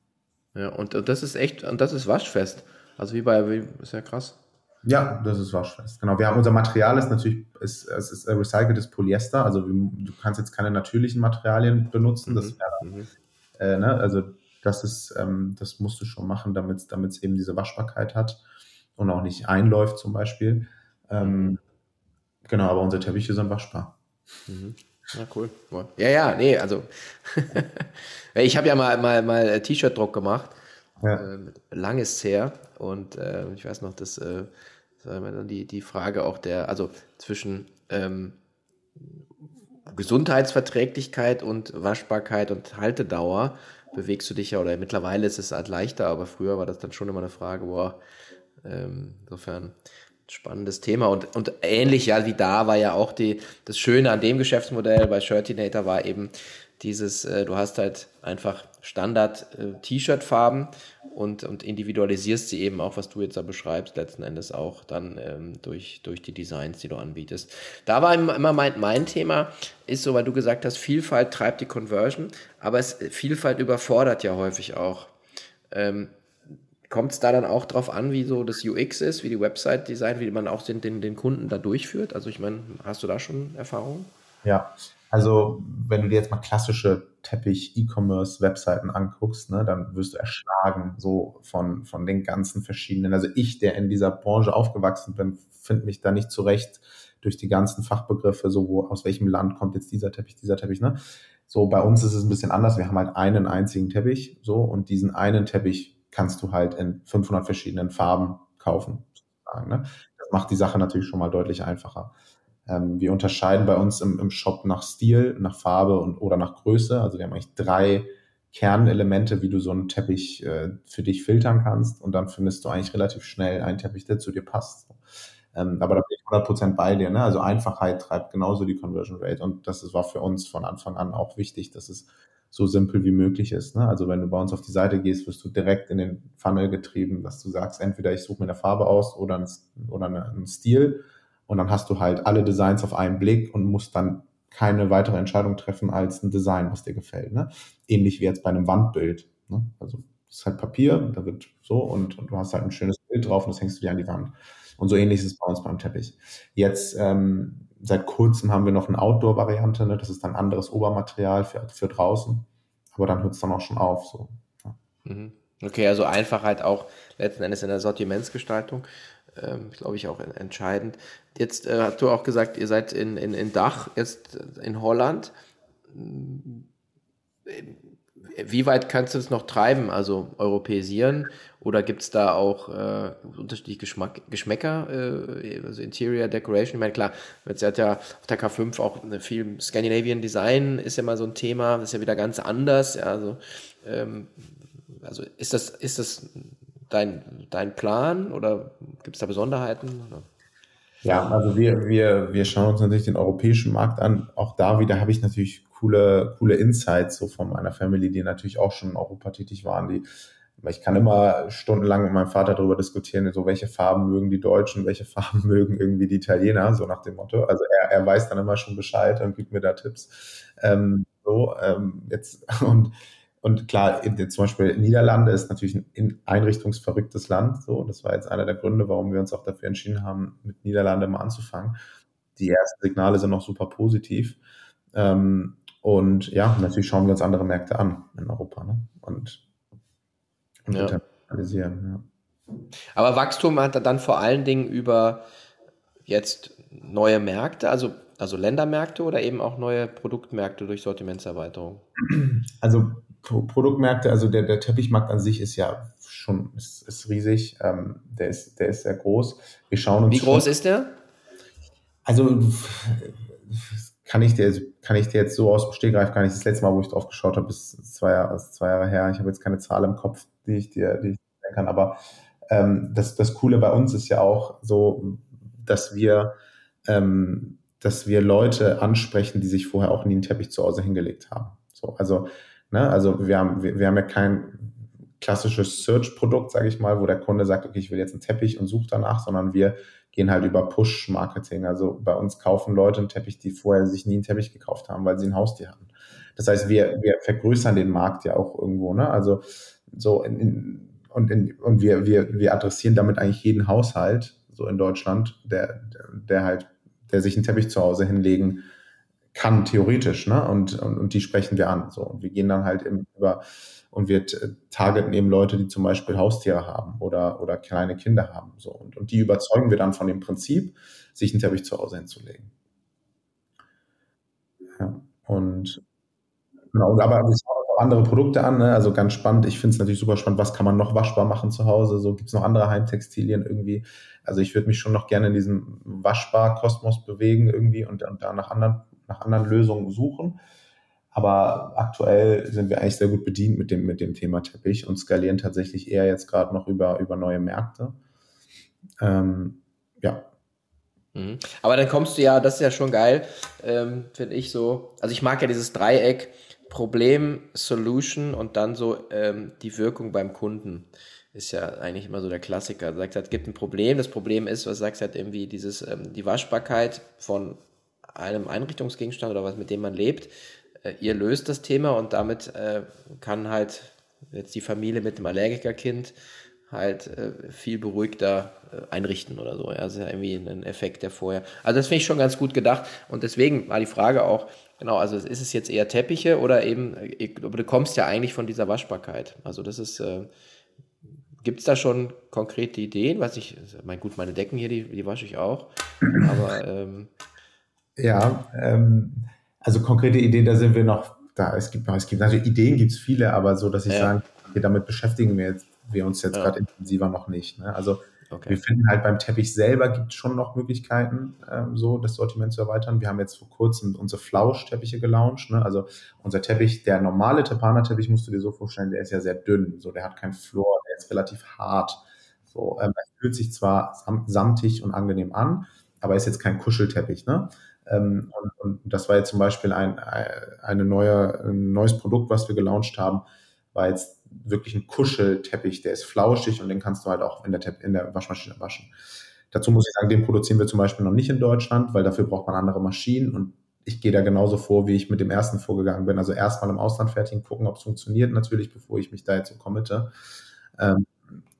Ja, und, und das ist echt, und das ist waschfest. Also wie bei, wie, ist ja krass. Ja, das ist waschfest. Genau. Wir haben unser Material ist natürlich, ist, es ist recyceltes Polyester. Also du kannst jetzt keine natürlichen Materialien benutzen. Das mhm. wäre, mhm. äh, ne, also das ist, ähm, das musst du schon machen, damit es eben diese Waschbarkeit hat und auch nicht einläuft zum Beispiel. Ähm, genau, aber unsere Teppiche sind waschbar. Mhm. Ja, cool. Ja, ja, nee, also ich habe ja mal, mal, mal äh, T-Shirt-Druck gemacht. Ja. Ähm, lang ist her und äh, ich weiß noch, dass äh, dann die, die Frage auch der, also zwischen ähm, Gesundheitsverträglichkeit und Waschbarkeit und Haltedauer bewegst du dich ja, oder mittlerweile ist es halt leichter, aber früher war das dann schon immer eine Frage, boah, ähm, insofern spannendes Thema. Und, und ähnlich ja wie da war ja auch die, das Schöne an dem Geschäftsmodell bei Shirtinator war eben dieses, äh, du hast halt einfach Standard äh, und, und individualisierst sie eben auch, was du jetzt da beschreibst, letzten Endes auch dann ähm, durch, durch die Designs, die du anbietest. Da war immer mein, mein Thema, ist so, weil du gesagt hast, Vielfalt treibt die Conversion, aber es, Vielfalt überfordert ja häufig auch. Ähm, Kommt es da dann auch drauf an, wie so das UX ist, wie die Website-Design, wie man auch den, den, den Kunden da durchführt? Also ich meine, hast du da schon Erfahrungen? Ja, also wenn du dir jetzt mal klassische Teppich-E-Commerce-Webseiten anguckst, ne, dann wirst du erschlagen so von, von den ganzen verschiedenen. Also ich, der in dieser Branche aufgewachsen bin, finde mich da nicht zurecht durch die ganzen Fachbegriffe, so wo, aus welchem Land kommt jetzt dieser Teppich, dieser Teppich. Ne? So bei uns ist es ein bisschen anders. Wir haben halt einen einzigen Teppich so und diesen einen Teppich kannst du halt in 500 verschiedenen Farben kaufen. Ne? Das macht die Sache natürlich schon mal deutlich einfacher. Ähm, wir unterscheiden bei uns im, im Shop nach Stil, nach Farbe und oder nach Größe. Also wir haben eigentlich drei Kernelemente, wie du so einen Teppich äh, für dich filtern kannst und dann findest du eigentlich relativ schnell einen Teppich, der zu dir passt. Ähm, aber da bin ich 100% bei dir. Ne? Also Einfachheit treibt genauso die Conversion Rate und das ist, war für uns von Anfang an auch wichtig, dass es so simpel wie möglich ist. Ne? Also wenn du bei uns auf die Seite gehst, wirst du direkt in den Funnel getrieben, dass du sagst, entweder ich suche mir eine Farbe aus oder, ein, oder einen Stil und dann hast du halt alle Designs auf einen Blick und musst dann keine weitere Entscheidung treffen als ein Design, was dir gefällt. Ne? Ähnlich wie jetzt bei einem Wandbild. Ne? Also das ist halt Papier, da wird so und, und, du hast halt ein schönes Bild drauf und das hängst du dir an die Wand. Und so ähnlich ist es bei uns beim Teppich. Jetzt ähm, seit kurzem haben wir noch eine Outdoor-Variante, ne? das ist dann anderes Obermaterial für, für draußen, aber dann hört es dann auch schon auf. So. Ja. Mhm. Okay, also Einfachheit auch letzten Endes in der Sortimentsgestaltung ähm, glaube ich, auch entscheidend. Jetzt äh, hast du auch gesagt, ihr seid in, in, in Dach, jetzt in Holland. Wie weit kannst du es noch treiben, also europäisieren? Oder gibt es da auch äh, unterschiedliche Geschmack, Geschmäcker, äh, also Interior Decoration? Ich meine, klar, jetzt hat ja auf der K5 auch viel Scandinavian Design, ist ja mal so ein Thema, das ist ja wieder ganz anders. Ja, also, ähm, also ist das, ist das dein, dein Plan oder gibt es da Besonderheiten? Oder? Ja, also wir, wir, wir schauen uns natürlich den europäischen Markt an. Auch da wieder habe ich natürlich coole, coole Insights so von meiner Family, die natürlich auch schon in Europa tätig waren, die ich kann immer stundenlang mit meinem Vater darüber diskutieren, so welche Farben mögen die Deutschen, welche Farben mögen irgendwie die Italiener, so nach dem Motto. Also er, er weiß dann immer schon Bescheid und gibt mir da Tipps. Ähm, so, ähm, jetzt, und, und klar, zum Beispiel Niederlande ist natürlich ein einrichtungsverrücktes Land. So, das war jetzt einer der Gründe, warum wir uns auch dafür entschieden haben, mit Niederlande mal anzufangen. Die ersten Signale sind noch super positiv. Ähm, und ja, natürlich schauen wir uns andere Märkte an in Europa. Ne? Und und ja. internalisieren. Ja. Aber Wachstum hat dann vor allen Dingen über jetzt neue Märkte, also, also Ländermärkte oder eben auch neue Produktmärkte durch Sortimentserweiterung? Also Produktmärkte, also der, der Teppichmarkt an sich ist ja schon ist, ist riesig, ähm, der, ist, der ist sehr groß. Wir schauen uns Wie groß schon, ist der? Also kann ich dir, kann ich dir jetzt so aus dem Stegreif gar nicht. Das letzte Mal, wo ich drauf geschaut habe, ist zwei Jahre, ist zwei Jahre her. Ich habe jetzt keine Zahl im Kopf, die ich dir, die ich dir kann. Aber ähm, das, das Coole bei uns ist ja auch so, dass wir, ähm, dass wir Leute ansprechen, die sich vorher auch nie einen Teppich zu Hause hingelegt haben. So, also, ne, also wir haben, wir, wir haben ja kein klassisches Search-Produkt, sage ich mal, wo der Kunde sagt, okay, ich will jetzt einen Teppich und suche danach, sondern wir gehen halt über Push-Marketing. Also bei uns kaufen Leute einen Teppich, die vorher sich nie einen Teppich gekauft haben, weil sie ein Haustier hatten. Das heißt, wir, wir vergrößern den Markt ja auch irgendwo. Ne? Also so in, in, und, in, und wir, wir, wir adressieren damit eigentlich jeden Haushalt so in Deutschland, der, der halt, der sich einen Teppich zu Hause hinlegen kann, theoretisch, ne? Und, und, und die sprechen wir an. So. Und wir gehen dann halt im, über und wir targeten eben Leute, die zum Beispiel Haustiere haben oder, oder kleine Kinder haben. So. Und, und die überzeugen wir dann von dem Prinzip, sich einen Teppich zu Hause hinzulegen. Ja, und genau, aber wir schauen auch andere Produkte an, ne? also ganz spannend. Ich finde es natürlich super spannend, was kann man noch waschbar machen zu Hause? So gibt es noch andere Heimtextilien irgendwie. Also ich würde mich schon noch gerne in diesem Waschbar-Kosmos bewegen irgendwie und, und da nach anderen, nach anderen Lösungen suchen. Aber aktuell sind wir eigentlich sehr gut bedient mit dem, mit dem Thema Teppich und skalieren tatsächlich eher jetzt gerade noch über, über neue Märkte. Ähm, ja. Mhm. Aber dann kommst du ja, das ist ja schon geil, ähm, finde ich so. Also ich mag ja dieses Dreieck Problem, Solution und dann so ähm, die Wirkung beim Kunden. Ist ja eigentlich immer so der Klassiker. Du sagst, es gibt ein Problem. Das Problem ist, was sagst halt irgendwie dieses, ähm, die Waschbarkeit von einem Einrichtungsgegenstand oder was, mit dem man lebt äh, ihr löst das Thema und damit äh, kann halt jetzt die Familie mit dem Allergikerkind halt äh, viel beruhigter äh, einrichten oder so. Ja, das ist ja irgendwie ein Effekt, der vorher. Also das finde ich schon ganz gut gedacht und deswegen war die Frage auch, genau, also ist es jetzt eher Teppiche oder eben, äh, du kommst ja eigentlich von dieser Waschbarkeit. Also das ist, äh, gibt es da schon konkrete Ideen? Was ich, mein gut, meine Decken hier, die, die wasche ich auch, aber ähm, ja, ähm, also konkrete Ideen, da sind wir noch, da es gibt, es gibt natürlich Ideen, gibt es viele, aber so, dass ich ja. sagen, okay, damit beschäftigen wir, jetzt, wir uns jetzt ja. gerade intensiver noch nicht. Ne? Also okay. wir finden halt beim Teppich selber gibt es schon noch Möglichkeiten, ähm, so das Sortiment zu erweitern. Wir haben jetzt vor kurzem unsere Flausch-Teppiche gelauncht. Ne? Also unser Teppich, der normale Tepana-Teppich, musst du dir so vorstellen, der ist ja sehr dünn, so der hat keinen Flor, der ist relativ hart. So, ähm, er fühlt sich zwar samtig und angenehm an, aber ist jetzt kein Kuschelteppich. Ne? Ähm, und, und, das war jetzt zum Beispiel ein, eine neue, ein neues Produkt, was wir gelauncht haben, war jetzt wirklich ein Kuschelteppich, der ist flauschig und den kannst du halt auch in der, in der Waschmaschine waschen. Dazu muss ich sagen, den produzieren wir zum Beispiel noch nicht in Deutschland, weil dafür braucht man andere Maschinen und ich gehe da genauso vor, wie ich mit dem ersten vorgegangen bin. Also erstmal im Ausland fertigen, gucken, ob es funktioniert natürlich, bevor ich mich da jetzt so committe. Ähm,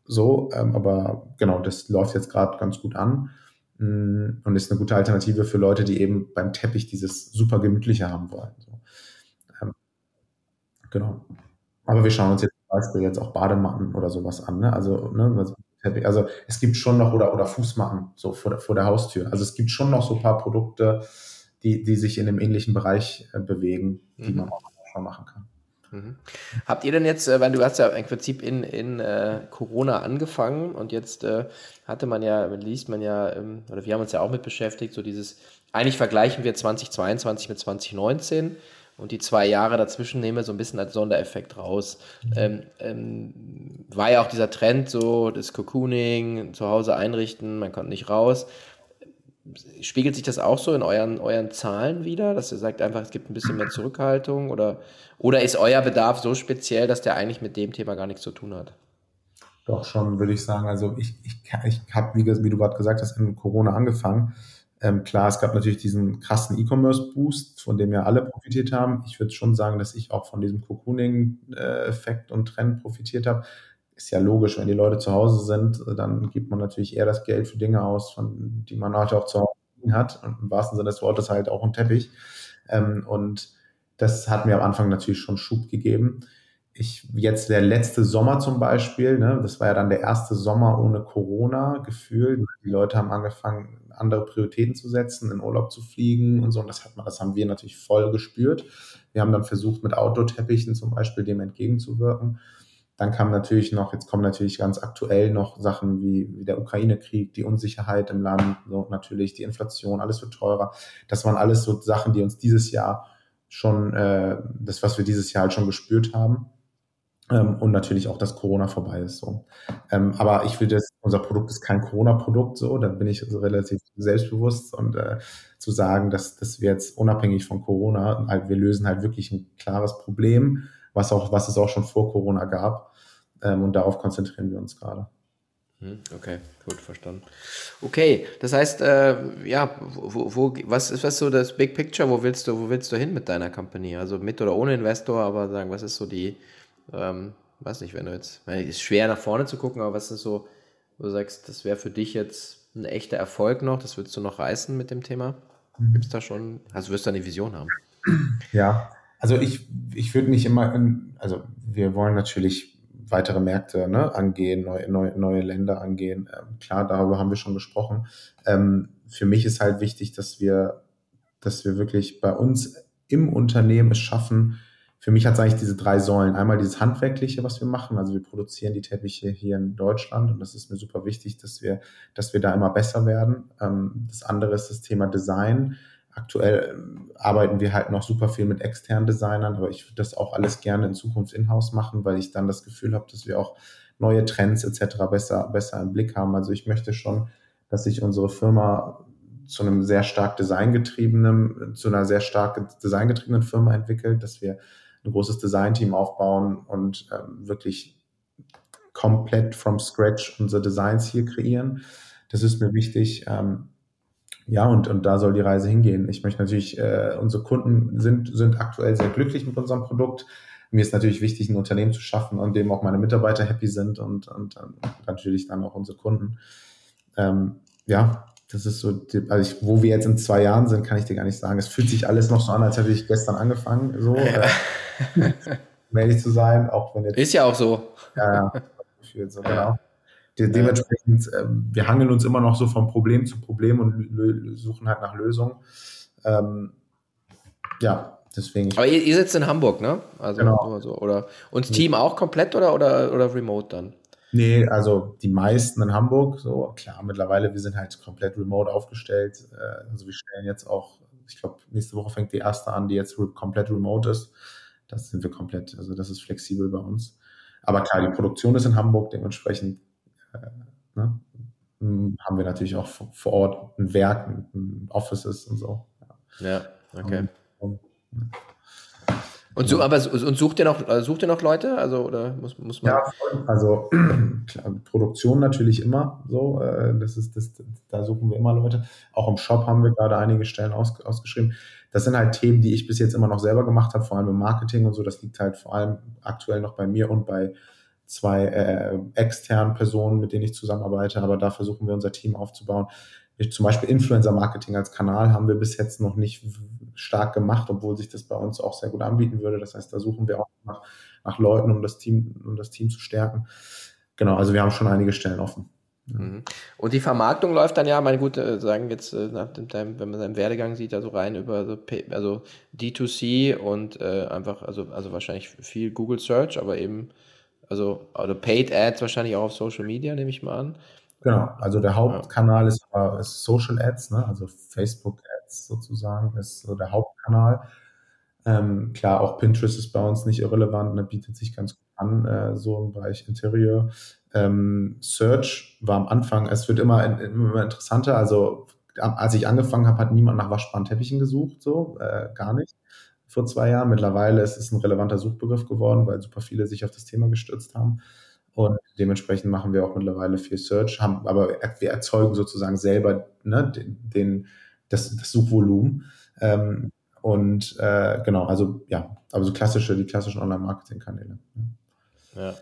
so, ähm, aber genau, das läuft jetzt gerade ganz gut an. Mm, und ist eine gute Alternative für Leute, die eben beim Teppich dieses super gemütliche haben wollen. So. Ähm, genau. Aber wir schauen uns jetzt zum Beispiel jetzt auch Badematten oder sowas an. Ne? Also, ne, also, es gibt schon noch oder, oder Fußmatten so vor der, vor der Haustür. Also es gibt schon noch so ein paar Produkte, die, die sich in einem ähnlichen Bereich äh, bewegen, die mhm. man auch schon machen kann. Mhm. Habt ihr denn jetzt, äh, weil du hast ja im Prinzip in, in äh, Corona angefangen und jetzt äh, hatte man ja, liest man ja, ähm, oder wir haben uns ja auch mit beschäftigt, so dieses, eigentlich vergleichen wir 2022 mit 2019 und die zwei Jahre dazwischen nehmen wir so ein bisschen als Sondereffekt raus. Mhm. Ähm, ähm, war ja auch dieser Trend so, das Cocooning, zu Hause einrichten, man konnte nicht raus. Spiegelt sich das auch so in euren, euren Zahlen wieder, dass ihr sagt einfach, es gibt ein bisschen mehr Zurückhaltung oder, oder ist euer Bedarf so speziell, dass der eigentlich mit dem Thema gar nichts zu tun hat? Doch schon, würde ich sagen. Also ich, ich, ich habe, wie, wie, du gerade gesagt hast, in Corona angefangen. Ähm, klar, es gab natürlich diesen krassen E-Commerce-Boost, von dem ja alle profitiert haben. Ich würde schon sagen, dass ich auch von diesem Cocooning-Effekt und Trend profitiert habe. Ist ja logisch, wenn die Leute zu Hause sind, dann gibt man natürlich eher das Geld für Dinge aus, von, die man heute auch zu Hause hat. Und im wahrsten Sinne des Wortes halt auch ein Teppich. Ähm, und das hat mir am Anfang natürlich schon Schub gegeben ich jetzt der letzte Sommer zum Beispiel, ne, das war ja dann der erste Sommer ohne Corona gefühlt. Die Leute haben angefangen, andere Prioritäten zu setzen, in Urlaub zu fliegen und so. Und das hat man, das haben wir natürlich voll gespürt. Wir haben dann versucht, mit Outdoor-Teppichen zum Beispiel dem entgegenzuwirken. Dann kam natürlich noch, jetzt kommen natürlich ganz aktuell noch Sachen wie, wie der Ukraine-Krieg, die Unsicherheit im Land, so natürlich die Inflation, alles wird teurer. Das waren alles so Sachen, die uns dieses Jahr schon, äh, das, was wir dieses Jahr halt schon gespürt haben. Ähm, und natürlich auch, dass Corona vorbei ist. So. Ähm, aber ich würde, unser Produkt ist kein Corona-Produkt, so, da bin ich also relativ selbstbewusst und äh, zu sagen, dass, dass wir jetzt unabhängig von Corona, halt, wir lösen halt wirklich ein klares Problem, was auch, was es auch schon vor Corona gab. Ähm, und darauf konzentrieren wir uns gerade. Hm, okay, gut, verstanden. Okay, das heißt, äh, ja, wo, wo, was ist was so das Big Picture? Wo willst du, wo willst du hin mit deiner Company? Also mit oder ohne Investor, aber sagen, was ist so die, ähm, weiß nicht, wenn du jetzt, es ist schwer nach vorne zu gucken, aber was ist so, wo du sagst, das wäre für dich jetzt ein echter Erfolg noch, das würdest du noch reißen mit dem Thema? Mhm. Gibt es da schon, also wirst du eine Vision haben? Ja, also ich, ich würde nicht immer, in, also wir wollen natürlich weitere Märkte ne, angehen, neue, neue, neue Länder angehen. Ähm, klar, darüber haben wir schon gesprochen. Ähm, für mich ist halt wichtig, dass wir, dass wir wirklich bei uns im Unternehmen es schaffen, für mich hat es eigentlich diese drei Säulen. Einmal dieses Handwerkliche, was wir machen. Also wir produzieren die Teppiche hier in Deutschland und das ist mir super wichtig, dass wir, dass wir da immer besser werden. Ähm, das andere ist das Thema Design. Aktuell ähm, arbeiten wir halt noch super viel mit externen Designern, aber ich würde das auch alles gerne in Zukunft in-house machen, weil ich dann das Gefühl habe, dass wir auch neue Trends etc. besser, besser im Blick haben. Also ich möchte schon, dass sich unsere Firma zu einem sehr stark designgetriebenen, zu einer sehr stark designgetriebenen Firma entwickelt, dass wir ein großes Design-Team aufbauen und ähm, wirklich komplett from scratch unsere Designs hier kreieren. Das ist mir wichtig. Ähm, ja, und, und da soll die Reise hingehen. Ich möchte natürlich, äh, unsere Kunden sind, sind aktuell sehr glücklich mit unserem Produkt. Mir ist natürlich wichtig, ein Unternehmen zu schaffen, an dem auch meine Mitarbeiter happy sind und, und, und natürlich dann auch unsere Kunden. Ähm, ja, das ist so, also ich, wo wir jetzt in zwei Jahren sind, kann ich dir gar nicht sagen. Es fühlt sich alles noch so an, als hätte ich gestern angefangen, so äh, ehrlich zu sein, auch wenn jetzt. Ist ja auch so. Ja, ja so, genau. De dementsprechend, äh, wir hangeln uns immer noch so von Problem zu Problem und suchen halt nach Lösungen. Ähm, ja, deswegen. Aber ihr, ihr, sitzt in Hamburg, ne? Also, genau. so, oder und Team auch komplett oder, oder, oder remote dann? Nee, also die meisten in Hamburg, so klar, mittlerweile, wir sind halt komplett remote aufgestellt. Äh, also wir stellen jetzt auch, ich glaube, nächste Woche fängt die erste an, die jetzt komplett remote ist. Das sind wir komplett, also das ist flexibel bei uns. Aber klar, die Produktion ist in Hamburg, dementsprechend ne, haben wir natürlich auch vor Ort ein Werk, ein Offices und so. Ja, ja okay. Und, und, und, so, aber, und sucht ihr noch, äh, sucht ihr noch Leute? Also, oder muss, muss man. Ja, also klar, Produktion natürlich immer so. Äh, das ist, das, da suchen wir immer Leute. Auch im Shop haben wir gerade einige Stellen aus, ausgeschrieben. Das sind halt Themen, die ich bis jetzt immer noch selber gemacht habe, vor allem im Marketing und so. Das liegt halt vor allem aktuell noch bei mir und bei zwei äh, externen Personen, mit denen ich zusammenarbeite. Aber da versuchen wir unser Team aufzubauen. Ich, zum Beispiel Influencer-Marketing als Kanal haben wir bis jetzt noch nicht stark gemacht, obwohl sich das bei uns auch sehr gut anbieten würde. Das heißt, da suchen wir auch nach, nach Leuten, um das Team, um das Team zu stärken. Genau, also wir haben schon einige Stellen offen. Mhm. Und die Vermarktung läuft dann ja, meine gut, äh, sagen jetzt, äh, nach dem, wenn man seinen Werdegang sieht, also rein über so also D2C und äh, einfach, also, also wahrscheinlich viel Google Search, aber eben, also, also Paid Ads wahrscheinlich auch auf Social Media, nehme ich mal an. Genau, also der Hauptkanal ist, ist, Social Ads, ne? also Facebook Ads sozusagen ist so der Hauptkanal. Ähm, klar, auch Pinterest ist bei uns nicht irrelevant, ne? bietet sich ganz gut an, äh, so im Bereich Interior. Ähm, Search war am Anfang, es wird immer, immer interessanter, also als ich angefangen habe, hat niemand nach waschbaren Teppichen gesucht, so, äh, gar nicht. Vor zwei Jahren. Mittlerweile ist es ein relevanter Suchbegriff geworden, weil super viele sich auf das Thema gestürzt haben. Und dementsprechend machen wir auch mittlerweile viel Search, haben, aber wir erzeugen sozusagen selber ne, den, das, das Suchvolumen. Ähm, und äh, genau, also ja, aber so klassische, die klassischen Online-Marketing-Kanäle. Ja.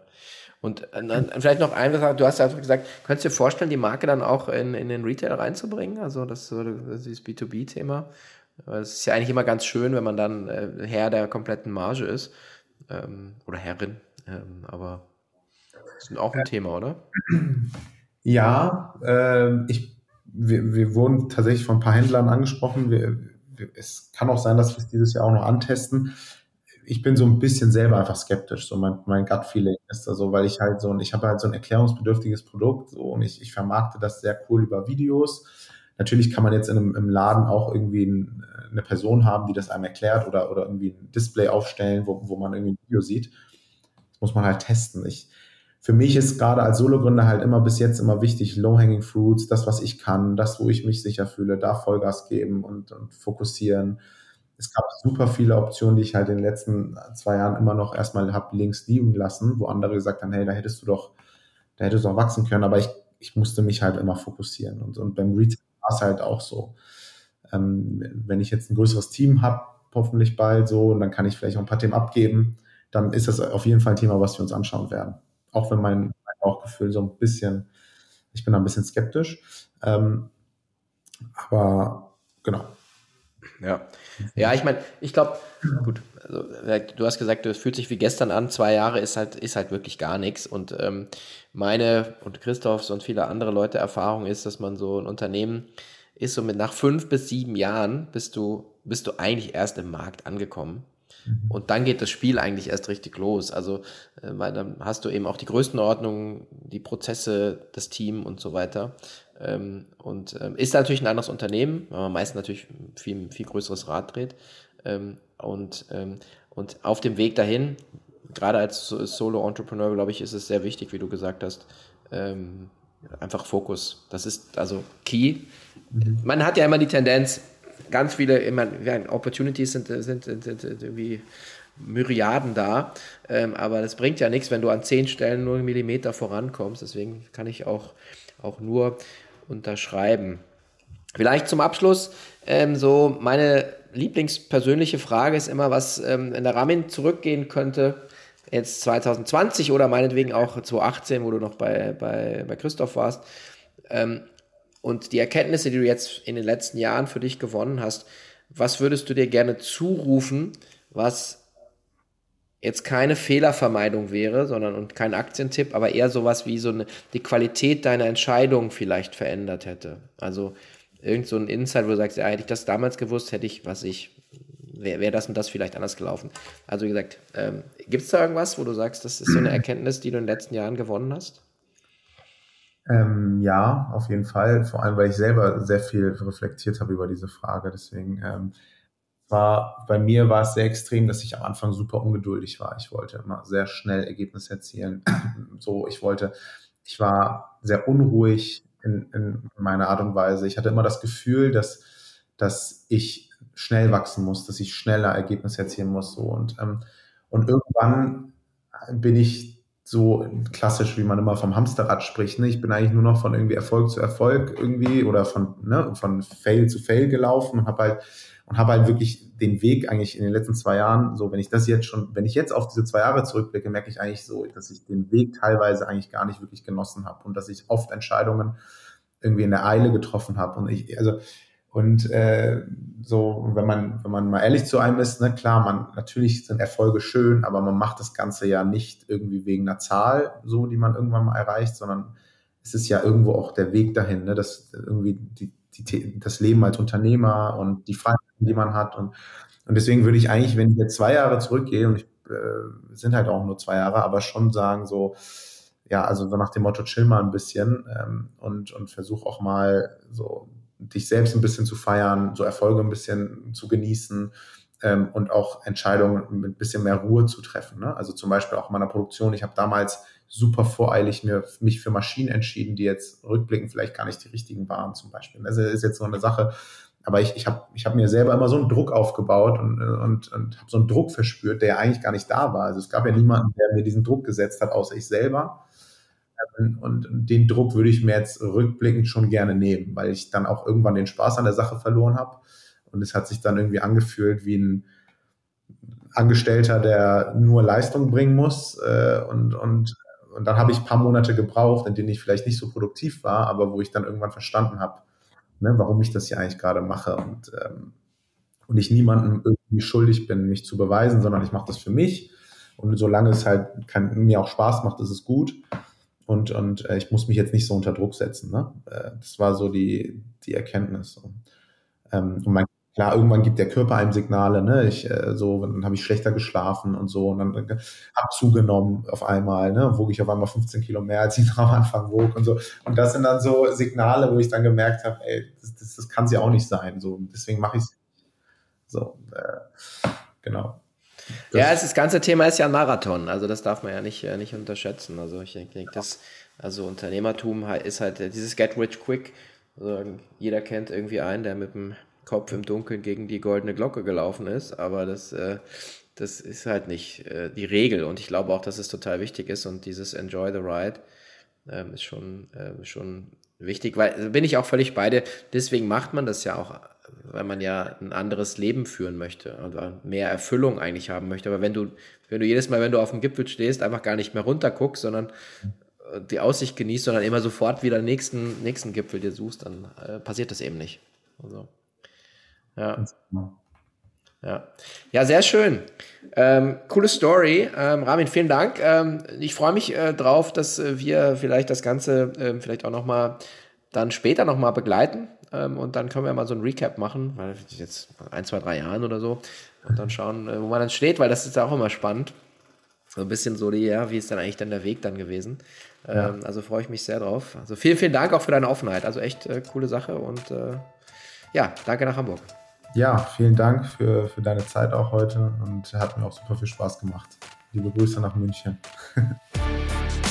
Und dann vielleicht noch eine Sache, du hast ja gesagt, könntest du dir vorstellen, die Marke dann auch in, in den Retail reinzubringen? Also das, das dieses B2B-Thema. Es ist ja eigentlich immer ganz schön, wenn man dann äh, Herr der kompletten Marge ist. Ähm, oder Herrin. Ähm, aber das ist auch ein Thema, oder? Ja, äh, ich, wir, wir wurden tatsächlich von ein paar Händlern angesprochen. Wir, wir, es kann auch sein, dass wir es dieses Jahr auch noch antesten ich bin so ein bisschen selber einfach skeptisch, so mein, mein Gut-Feeling ist da so, weil ich halt so, und ich habe halt so ein erklärungsbedürftiges Produkt so, und ich, ich vermarkte das sehr cool über Videos. Natürlich kann man jetzt in einem, im Laden auch irgendwie ein, eine Person haben, die das einem erklärt oder, oder irgendwie ein Display aufstellen, wo, wo man irgendwie ein Video sieht. Das muss man halt testen. Ich, für mich ist gerade als Solo-Gründer halt immer bis jetzt immer wichtig, Low-Hanging Fruits, das, was ich kann, das, wo ich mich sicher fühle, da Vollgas geben und, und fokussieren es gab super viele Optionen, die ich halt in den letzten zwei Jahren immer noch erstmal habe links liegen lassen, wo andere gesagt haben, hey, da hättest du doch, da hättest du doch wachsen können, aber ich, ich musste mich halt immer fokussieren. Und, und beim Retail war es halt auch so. Ähm, wenn ich jetzt ein größeres Team habe, hoffentlich bald so, und dann kann ich vielleicht auch ein paar Themen abgeben, dann ist das auf jeden Fall ein Thema, was wir uns anschauen werden. Auch wenn mein, mein Bauchgefühl so ein bisschen, ich bin da ein bisschen skeptisch. Ähm, aber genau, ja, ja ich meine, ich glaube, gut, also, du hast gesagt, es fühlt sich wie gestern an, zwei Jahre ist halt, ist halt wirklich gar nichts. Und ähm, meine und Christophs und viele andere Leute Erfahrung ist, dass man so ein Unternehmen ist so mit nach fünf bis sieben Jahren bist du, bist du eigentlich erst im Markt angekommen. Mhm. Und dann geht das Spiel eigentlich erst richtig los. Also, äh, weil dann hast du eben auch die Größenordnung, die Prozesse, das Team und so weiter. Ähm, und ähm, ist natürlich ein anderes Unternehmen, weil man meist natürlich viel, viel größeres Rad dreht. Ähm, und, ähm, und auf dem Weg dahin, gerade als Solo-Entrepreneur, glaube ich, ist es sehr wichtig, wie du gesagt hast, ähm, einfach Fokus. Das ist also key. Mhm. Man hat ja immer die Tendenz, ganz viele immer, Opportunities sind, sind, sind, sind irgendwie Myriaden da, ähm, aber das bringt ja nichts, wenn du an zehn Stellen nur einen Millimeter vorankommst. Deswegen kann ich auch, auch nur unterschreiben. Vielleicht zum Abschluss, ähm, so meine lieblingspersönliche Frage ist immer, was ähm, in der Ramin zurückgehen könnte, jetzt 2020 oder meinetwegen auch 2018, wo du noch bei, bei, bei Christoph warst. Ähm, und die Erkenntnisse, die du jetzt in den letzten Jahren für dich gewonnen hast, was würdest du dir gerne zurufen, was jetzt keine Fehlervermeidung wäre, sondern und kein Aktientipp, aber eher sowas wie so eine, die Qualität deiner Entscheidung vielleicht verändert hätte. Also irgend so ein Insight, wo du sagst, ja, hätte ich das damals gewusst, hätte ich, was ich, wäre wär das und das vielleicht anders gelaufen. Also wie gesagt, ähm, gibt es da irgendwas, wo du sagst, das ist so eine Erkenntnis, die du in den letzten Jahren gewonnen hast? Ähm, ja, auf jeden Fall. Vor allem, weil ich selber sehr viel reflektiert habe über diese Frage. Deswegen ähm, war, bei mir war es sehr extrem, dass ich am Anfang super ungeduldig war. Ich wollte immer sehr schnell Ergebnisse erzielen. so, ich wollte, ich war sehr unruhig in, in meiner Art und Weise. Ich hatte immer das Gefühl, dass, dass ich schnell wachsen muss, dass ich schneller Ergebnisse erzielen muss. So. Und, ähm, und irgendwann bin ich so klassisch, wie man immer vom Hamsterrad spricht. Ne? Ich bin eigentlich nur noch von irgendwie Erfolg zu Erfolg irgendwie oder von, ne, von Fail zu Fail gelaufen und habe halt und habe halt wirklich den Weg eigentlich in den letzten zwei Jahren, so wenn ich das jetzt schon, wenn ich jetzt auf diese zwei Jahre zurückblicke, merke ich eigentlich so, dass ich den Weg teilweise eigentlich gar nicht wirklich genossen habe und dass ich oft Entscheidungen irgendwie in der Eile getroffen habe und ich, also und äh, so, wenn man, wenn man mal ehrlich zu einem ist, ne, klar, man natürlich sind Erfolge schön, aber man macht das Ganze ja nicht irgendwie wegen einer Zahl, so die man irgendwann mal erreicht, sondern es ist ja irgendwo auch der Weg dahin, ne, dass irgendwie die, die, das Leben als Unternehmer und die Freiheiten, die man hat. Und, und deswegen würde ich eigentlich, wenn ich jetzt zwei Jahre zurückgehe, und ich äh, sind halt auch nur zwei Jahre, aber schon sagen so, ja, also so nach dem Motto, chill mal ein bisschen ähm, und, und versuch auch mal so dich selbst ein bisschen zu feiern, so Erfolge ein bisschen zu genießen, ähm, und auch Entscheidungen mit ein bisschen mehr Ruhe zu treffen. Ne? Also zum Beispiel auch in meiner Produktion. Ich habe damals super voreilig mir, mich für Maschinen entschieden, die jetzt rückblickend vielleicht gar nicht die richtigen waren zum Beispiel. Das ist jetzt so eine Sache. Aber ich, ich habe ich hab mir selber immer so einen Druck aufgebaut und, und, und habe so einen Druck verspürt, der ja eigentlich gar nicht da war. Also es gab ja niemanden, der mir diesen Druck gesetzt hat, außer ich selber. Und den Druck würde ich mir jetzt rückblickend schon gerne nehmen, weil ich dann auch irgendwann den Spaß an der Sache verloren habe. Und es hat sich dann irgendwie angefühlt wie ein Angestellter, der nur Leistung bringen muss. Äh, und, und, und dann habe ich ein paar Monate gebraucht, in denen ich vielleicht nicht so produktiv war, aber wo ich dann irgendwann verstanden habe, ne, warum ich das hier eigentlich gerade mache. Und, ähm, und ich niemandem irgendwie schuldig bin, mich zu beweisen, sondern ich mache das für mich. Und solange es halt kann, mir auch Spaß macht, ist es gut. Und, und äh, ich muss mich jetzt nicht so unter Druck setzen. Ne? Äh, das war so die, die Erkenntnis. Und, ähm, und mein Klar, irgendwann gibt der Körper einem Signale, ne? Ich äh, so, dann habe ich schlechter geschlafen und so und dann äh, hab zugenommen auf einmal, ne? Wog ich auf einmal 15 Kilo mehr, als ich am Anfang wog und so. Und das sind dann so Signale, wo ich dann gemerkt habe, ey, das, das, das kann sie auch nicht sein. So, deswegen mache ich es. So, äh, genau. Das ja, das ganze Thema ist ja ein Marathon, also das darf man ja nicht, äh, nicht unterschätzen. Also ich denke, das, also Unternehmertum ist halt dieses Get Rich Quick. Also jeder kennt irgendwie einen, der mit dem Kopf im Dunkeln gegen die goldene Glocke gelaufen ist, aber das, äh, das ist halt nicht äh, die Regel. Und ich glaube auch, dass es total wichtig ist. Und dieses Enjoy the Ride äh, ist schon, äh, schon wichtig, weil also bin ich auch völlig bei dir, deswegen macht man das ja auch, weil man ja ein anderes Leben führen möchte oder mehr Erfüllung eigentlich haben möchte, aber wenn du, wenn du jedes Mal, wenn du auf dem Gipfel stehst, einfach gar nicht mehr runter guckst, sondern äh, die Aussicht genießt, sondern immer sofort wieder den nächsten, nächsten Gipfel dir suchst, dann äh, passiert das eben nicht. Also. Ja. Ja. ja, sehr schön. Ähm, coole Story. Ähm, Ramin, vielen Dank. Ähm, ich freue mich äh, drauf, dass äh, wir vielleicht das Ganze äh, vielleicht auch nochmal dann später nochmal begleiten. Ähm, und dann können wir mal so ein Recap machen, weil jetzt ein, zwei, drei Jahren oder so. Und dann schauen, äh, wo man dann steht, weil das ist ja auch immer spannend. So ein bisschen so die, ja, wie ist dann eigentlich dann der Weg dann gewesen? Ja. Ähm, also freue ich mich sehr drauf. Also vielen, vielen Dank auch für deine Offenheit. Also echt äh, coole Sache und äh, ja, danke nach Hamburg. Ja, vielen Dank für, für deine Zeit auch heute und hat mir auch super viel Spaß gemacht. Liebe Grüße nach München.